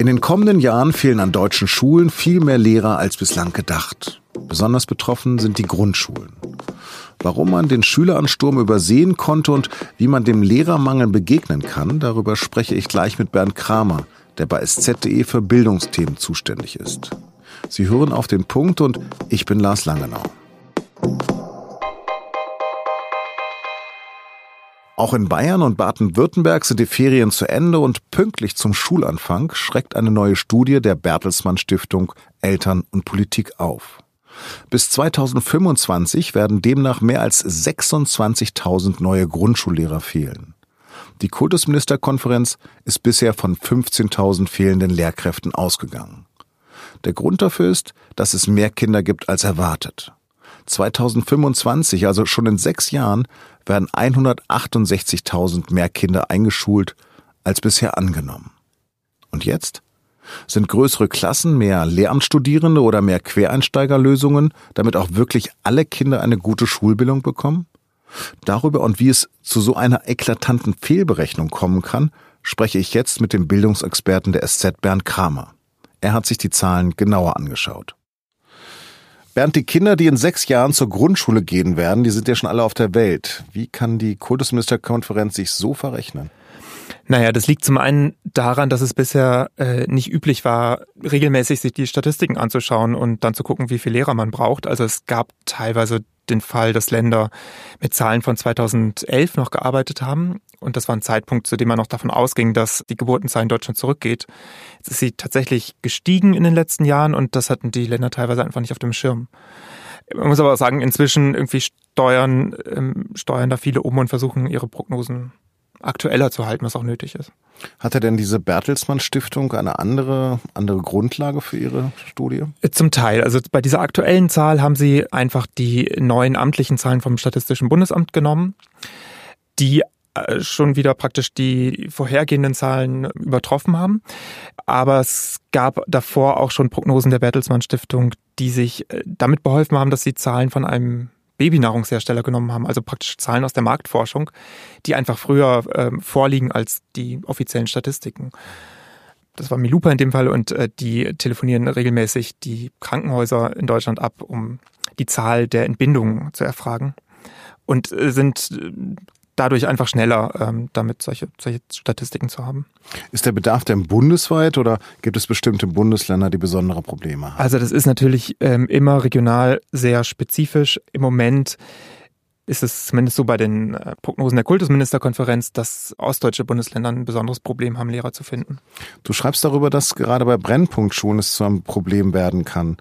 In den kommenden Jahren fehlen an deutschen Schulen viel mehr Lehrer als bislang gedacht. Besonders betroffen sind die Grundschulen. Warum man den Schüleransturm übersehen konnte und wie man dem Lehrermangel begegnen kann, darüber spreche ich gleich mit Bernd Kramer, der bei sz.de für Bildungsthemen zuständig ist. Sie hören auf den Punkt und ich bin Lars Langenau. Auch in Bayern und Baden-Württemberg sind die Ferien zu Ende und pünktlich zum Schulanfang schreckt eine neue Studie der Bertelsmann Stiftung Eltern und Politik auf. Bis 2025 werden demnach mehr als 26.000 neue Grundschullehrer fehlen. Die Kultusministerkonferenz ist bisher von 15.000 fehlenden Lehrkräften ausgegangen. Der Grund dafür ist, dass es mehr Kinder gibt als erwartet. 2025, also schon in sechs Jahren, werden 168.000 mehr Kinder eingeschult als bisher angenommen. Und jetzt? Sind größere Klassen, mehr Lehramtsstudierende oder mehr Quereinsteigerlösungen, damit auch wirklich alle Kinder eine gute Schulbildung bekommen? Darüber und wie es zu so einer eklatanten Fehlberechnung kommen kann, spreche ich jetzt mit dem Bildungsexperten der SZ Bernd Kramer. Er hat sich die Zahlen genauer angeschaut. Bernd, die Kinder, die in sechs Jahren zur Grundschule gehen werden, die sind ja schon alle auf der Welt. Wie kann die Kultusministerkonferenz sich so verrechnen? Naja, das liegt zum einen daran, dass es bisher äh, nicht üblich war, regelmäßig sich die Statistiken anzuschauen und dann zu gucken, wie viel Lehrer man braucht. Also es gab teilweise den Fall, dass Länder mit Zahlen von 2011 noch gearbeitet haben. Und das war ein Zeitpunkt, zu dem man noch davon ausging, dass die Geburtenzahl in Deutschland zurückgeht. Jetzt ist sie tatsächlich gestiegen in den letzten Jahren und das hatten die Länder teilweise einfach nicht auf dem Schirm. Man muss aber auch sagen, inzwischen irgendwie steuern, ähm, steuern da viele um und versuchen ihre Prognosen aktueller zu halten, was auch nötig ist. Hatte denn diese Bertelsmann Stiftung eine andere, andere Grundlage für ihre Studie? Zum Teil. Also bei dieser aktuellen Zahl haben sie einfach die neuen amtlichen Zahlen vom Statistischen Bundesamt genommen, die äh, schon wieder praktisch die vorhergehenden Zahlen übertroffen haben. Aber es gab davor auch schon Prognosen der Bertelsmann Stiftung, die sich äh, damit beholfen haben, dass sie Zahlen von einem Babynahrungshersteller genommen haben, also praktisch Zahlen aus der Marktforschung, die einfach früher ähm, vorliegen als die offiziellen Statistiken. Das war Milupa in dem Fall und äh, die telefonieren regelmäßig die Krankenhäuser in Deutschland ab, um die Zahl der Entbindungen zu erfragen und äh, sind äh, dadurch einfach schneller, ähm, damit solche, solche Statistiken zu haben. Ist der Bedarf denn bundesweit oder gibt es bestimmte Bundesländer, die besondere Probleme haben? Also das ist natürlich ähm, immer regional sehr spezifisch. Im Moment ist es zumindest so bei den äh, Prognosen der Kultusministerkonferenz, dass ostdeutsche Bundesländer ein besonderes Problem haben, Lehrer zu finden. Du schreibst darüber, dass gerade bei Brennpunktschulen es zu einem Problem werden kann.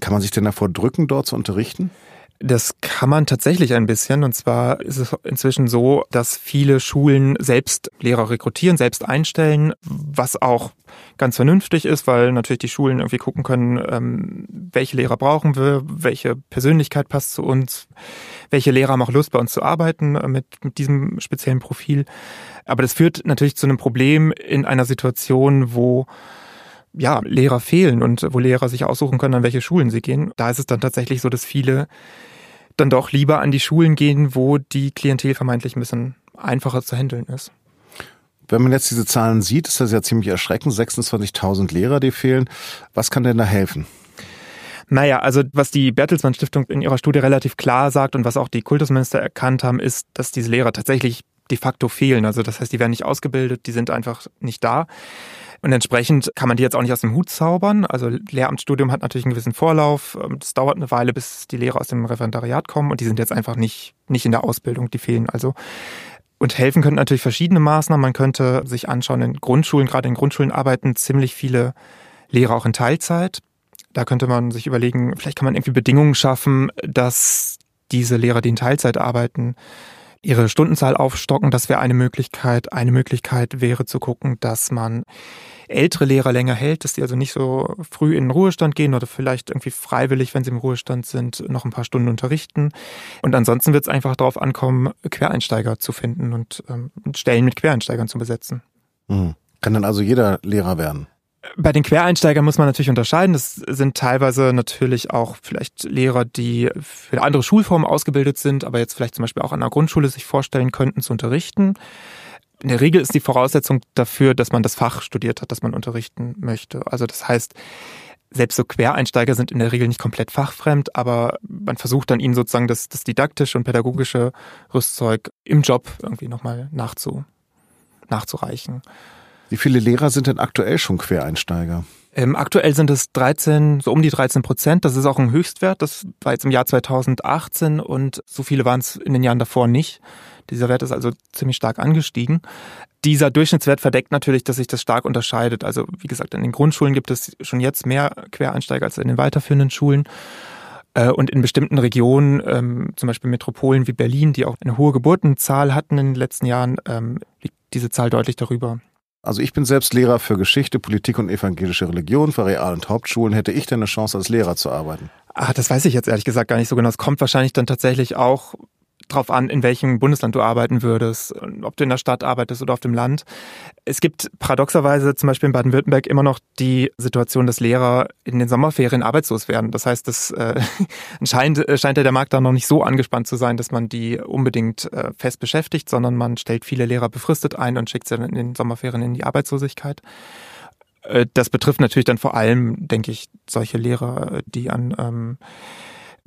Kann man sich denn davor drücken, dort zu unterrichten? Das kann man tatsächlich ein bisschen. Und zwar ist es inzwischen so, dass viele Schulen selbst Lehrer rekrutieren, selbst einstellen, was auch ganz vernünftig ist, weil natürlich die Schulen irgendwie gucken können, ähm, welche Lehrer brauchen wir, welche Persönlichkeit passt zu uns, welche Lehrer haben auch Lust bei uns zu arbeiten äh, mit, mit diesem speziellen Profil. Aber das führt natürlich zu einem Problem in einer Situation, wo ja, Lehrer fehlen und wo Lehrer sich aussuchen können, an welche Schulen sie gehen. Da ist es dann tatsächlich so, dass viele dann doch lieber an die Schulen gehen, wo die Klientel vermeintlich ein bisschen einfacher zu handeln ist. Wenn man jetzt diese Zahlen sieht, ist das ja ziemlich erschreckend. 26.000 Lehrer, die fehlen. Was kann denn da helfen? Naja, also was die Bertelsmann Stiftung in ihrer Studie relativ klar sagt und was auch die Kultusminister erkannt haben, ist, dass diese Lehrer tatsächlich de facto fehlen. Also das heißt, die werden nicht ausgebildet, die sind einfach nicht da. Und entsprechend kann man die jetzt auch nicht aus dem Hut zaubern. Also Lehramtsstudium hat natürlich einen gewissen Vorlauf. Es dauert eine Weile, bis die Lehrer aus dem Referendariat kommen und die sind jetzt einfach nicht, nicht in der Ausbildung, die fehlen also. Und helfen könnten natürlich verschiedene Maßnahmen. Man könnte sich anschauen, in Grundschulen, gerade in Grundschulen arbeiten ziemlich viele Lehrer auch in Teilzeit. Da könnte man sich überlegen, vielleicht kann man irgendwie Bedingungen schaffen, dass diese Lehrer, die in Teilzeit arbeiten, ihre Stundenzahl aufstocken. Das wäre eine Möglichkeit. Eine Möglichkeit wäre zu gucken, dass man ältere Lehrer länger hält, dass die also nicht so früh in den Ruhestand gehen oder vielleicht irgendwie freiwillig, wenn sie im Ruhestand sind, noch ein paar Stunden unterrichten. Und ansonsten wird es einfach darauf ankommen, Quereinsteiger zu finden und ähm, Stellen mit Quereinsteigern zu besetzen. Mhm. Kann dann also jeder Lehrer werden? Bei den Quereinsteigern muss man natürlich unterscheiden. Das sind teilweise natürlich auch vielleicht Lehrer, die für andere Schulformen ausgebildet sind, aber jetzt vielleicht zum Beispiel auch an einer Grundschule sich vorstellen könnten zu unterrichten. in der Regel ist die Voraussetzung dafür, dass man das Fach studiert hat, das man unterrichten möchte. Also das heißt, selbst so Quereinsteiger sind in der Regel nicht komplett fachfremd, aber man versucht dann ihnen sozusagen das, das didaktische und pädagogische Rüstzeug im Job irgendwie nochmal nachzu, nachzureichen. Wie viele Lehrer sind denn aktuell schon Quereinsteiger? Ähm, aktuell sind es 13, so um die 13 Prozent. Das ist auch ein Höchstwert. Das war jetzt im Jahr 2018 und so viele waren es in den Jahren davor nicht. Dieser Wert ist also ziemlich stark angestiegen. Dieser Durchschnittswert verdeckt natürlich, dass sich das stark unterscheidet. Also wie gesagt, in den Grundschulen gibt es schon jetzt mehr Quereinsteiger als in den weiterführenden Schulen. Äh, und in bestimmten Regionen, ähm, zum Beispiel Metropolen wie Berlin, die auch eine hohe Geburtenzahl hatten in den letzten Jahren, ähm, liegt diese Zahl deutlich darüber. Also ich bin selbst Lehrer für Geschichte, Politik und evangelische Religion für Real- und Hauptschulen. Hätte ich denn eine Chance, als Lehrer zu arbeiten? Ah, das weiß ich jetzt ehrlich gesagt gar nicht so genau. Es kommt wahrscheinlich dann tatsächlich auch drauf an, in welchem Bundesland du arbeiten würdest, ob du in der Stadt arbeitest oder auf dem Land. Es gibt paradoxerweise zum Beispiel in Baden-Württemberg immer noch die Situation, dass Lehrer in den Sommerferien arbeitslos werden. Das heißt, es äh, scheint, äh, scheint ja der Markt da noch nicht so angespannt zu sein, dass man die unbedingt äh, fest beschäftigt, sondern man stellt viele Lehrer befristet ein und schickt sie dann in den Sommerferien in die Arbeitslosigkeit. Äh, das betrifft natürlich dann vor allem, denke ich, solche Lehrer, die an ähm,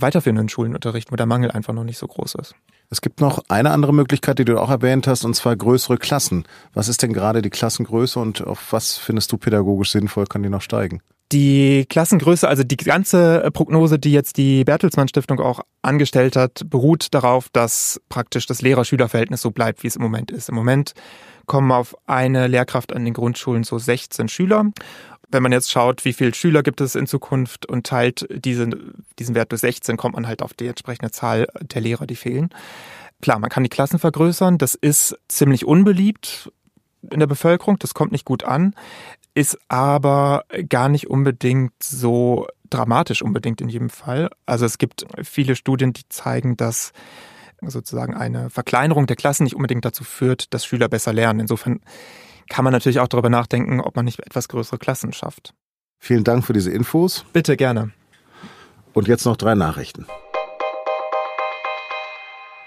weiterführenden Schulen unterrichten, wo der Mangel einfach noch nicht so groß ist. Es gibt noch eine andere Möglichkeit, die du auch erwähnt hast, und zwar größere Klassen. Was ist denn gerade die Klassengröße und auf was findest du pädagogisch sinnvoll? Kann die noch steigen? Die Klassengröße, also die ganze Prognose, die jetzt die Bertelsmann Stiftung auch angestellt hat, beruht darauf, dass praktisch das Lehrer-Schüler-Verhältnis so bleibt, wie es im Moment ist. Im Moment kommen auf eine Lehrkraft an den Grundschulen so 16 Schüler wenn man jetzt schaut, wie viele Schüler gibt es in Zukunft und teilt diesen, diesen Wert durch 16, kommt man halt auf die entsprechende Zahl der Lehrer, die fehlen. Klar, man kann die Klassen vergrößern. Das ist ziemlich unbeliebt in der Bevölkerung. Das kommt nicht gut an, ist aber gar nicht unbedingt so dramatisch unbedingt in jedem Fall. Also es gibt viele Studien, die zeigen, dass sozusagen eine Verkleinerung der Klassen nicht unbedingt dazu führt, dass Schüler besser lernen. Insofern kann man natürlich auch darüber nachdenken, ob man nicht etwas größere Klassen schafft. Vielen Dank für diese Infos. Bitte gerne. Und jetzt noch drei Nachrichten.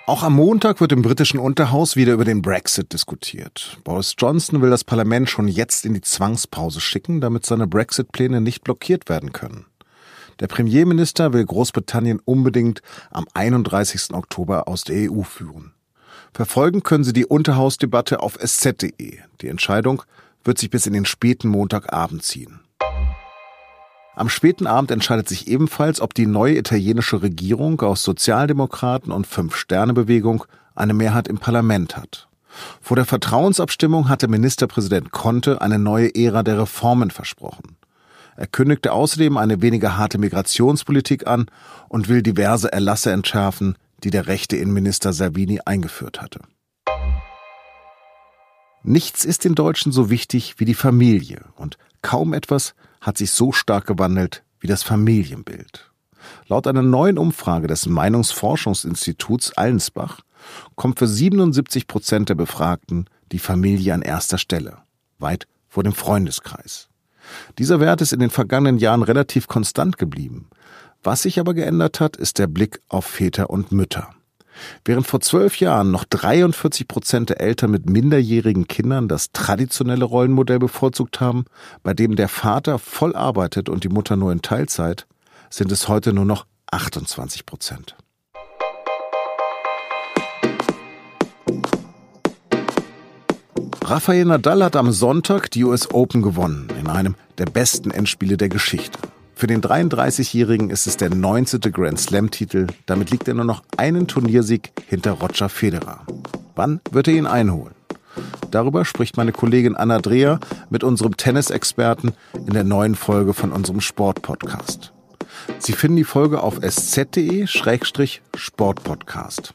Auch am Montag wird im britischen Unterhaus wieder über den Brexit diskutiert. Boris Johnson will das Parlament schon jetzt in die Zwangspause schicken, damit seine Brexit-Pläne nicht blockiert werden können. Der Premierminister will Großbritannien unbedingt am 31. Oktober aus der EU führen. Verfolgen können Sie die Unterhausdebatte auf sz.de. Die Entscheidung wird sich bis in den späten Montagabend ziehen. Am späten Abend entscheidet sich ebenfalls, ob die neue italienische Regierung aus Sozialdemokraten und Fünf-Sterne-Bewegung eine Mehrheit im Parlament hat. Vor der Vertrauensabstimmung hatte Ministerpräsident Conte eine neue Ära der Reformen versprochen. Er kündigte außerdem eine weniger harte Migrationspolitik an und will diverse Erlasse entschärfen, die der rechte Innenminister Salvini eingeführt hatte. Nichts ist den Deutschen so wichtig wie die Familie und kaum etwas hat sich so stark gewandelt wie das Familienbild. Laut einer neuen Umfrage des Meinungsforschungsinstituts Allensbach kommt für 77 Prozent der Befragten die Familie an erster Stelle, weit vor dem Freundeskreis. Dieser Wert ist in den vergangenen Jahren relativ konstant geblieben, was sich aber geändert hat, ist der Blick auf Väter und Mütter. Während vor zwölf Jahren noch 43 Prozent der Eltern mit minderjährigen Kindern das traditionelle Rollenmodell bevorzugt haben, bei dem der Vater voll arbeitet und die Mutter nur in Teilzeit, sind es heute nur noch 28 Prozent. Rafael Nadal hat am Sonntag die US Open gewonnen, in einem der besten Endspiele der Geschichte. Für den 33-Jährigen ist es der 19. Grand Slam-Titel. Damit liegt er nur noch einen Turniersieg hinter Roger Federer. Wann wird er ihn einholen? Darüber spricht meine Kollegin Anna Dreher mit unserem Tennisexperten in der neuen Folge von unserem Sportpodcast. Sie finden die Folge auf sz.de-sportpodcast.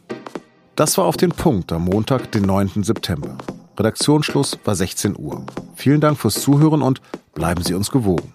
Das war auf den Punkt am Montag, den 9. September. Redaktionsschluss war 16 Uhr. Vielen Dank fürs Zuhören und bleiben Sie uns gewogen.